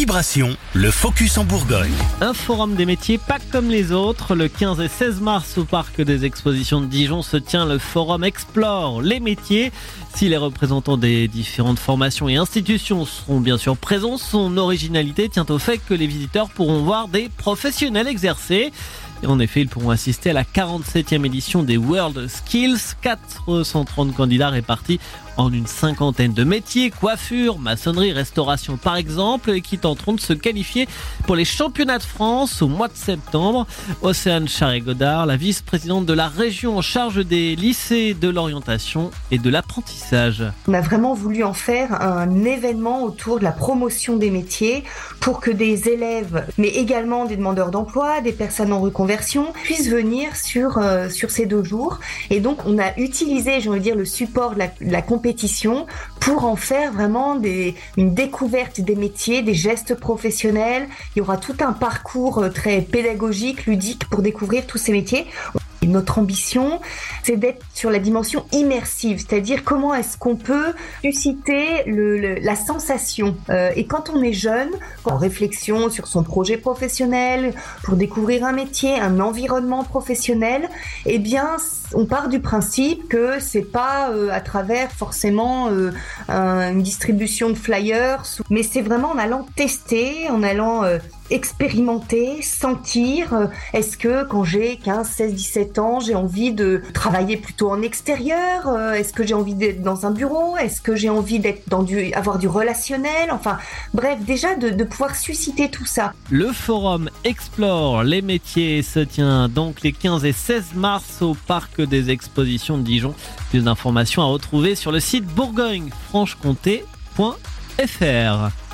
Vibration, le focus en Bourgogne. Un forum des métiers pas comme les autres. Le 15 et 16 mars au parc des expositions de Dijon se tient le forum Explore les métiers. Si les représentants des différentes formations et institutions seront bien sûr présents, son originalité tient au fait que les visiteurs pourront voir des professionnels exercer. Et en effet, ils pourront assister à la 47e édition des World Skills. 430 candidats répartis en une cinquantaine de métiers, coiffure, maçonnerie, restauration par exemple, et qui tenteront de se qualifier pour les championnats de France au mois de septembre. Océane Charret-Godard, la vice-présidente de la région en charge des lycées de l'orientation et de l'apprentissage. On a vraiment voulu en faire un événement autour de la promotion des métiers pour que des élèves, mais également des demandeurs d'emploi, des personnes en reconversion, puissent venir sur, euh, sur ces deux jours. Et donc, on a utilisé, j'ai envie de dire, le support de la, la pour en faire vraiment une découverte des métiers, des gestes professionnels. Il y aura tout un parcours euh, très pédagogique, ludique pour découvrir tous ces métiers. Notre ambition, c'est d'être sur la dimension immersive, c'est-à-dire comment est-ce qu'on peut susciter le, la sensation. Euh, et quand on est jeune, en réflexion sur son projet professionnel, pour découvrir un métier, un environnement professionnel, eh bien, on part du principe que c'est pas euh, à travers forcément euh, une distribution de flyers, mais c'est vraiment en allant tester, en allant expérimenter, sentir. Euh, est-ce que quand j'ai 15, 16, 17 ans, j'ai envie de travailler plutôt en extérieur euh, Est-ce que j'ai envie d'être dans un bureau Est-ce que j'ai envie d'être dans du, avoir du relationnel Enfin, bref, déjà de, de pouvoir susciter tout ça. Le forum Explore les métiers se tient donc les 15 et 16 mars au parc des expositions de Dijon. Plus d'informations à retrouver sur le site bourgogne-franche-comté.fr.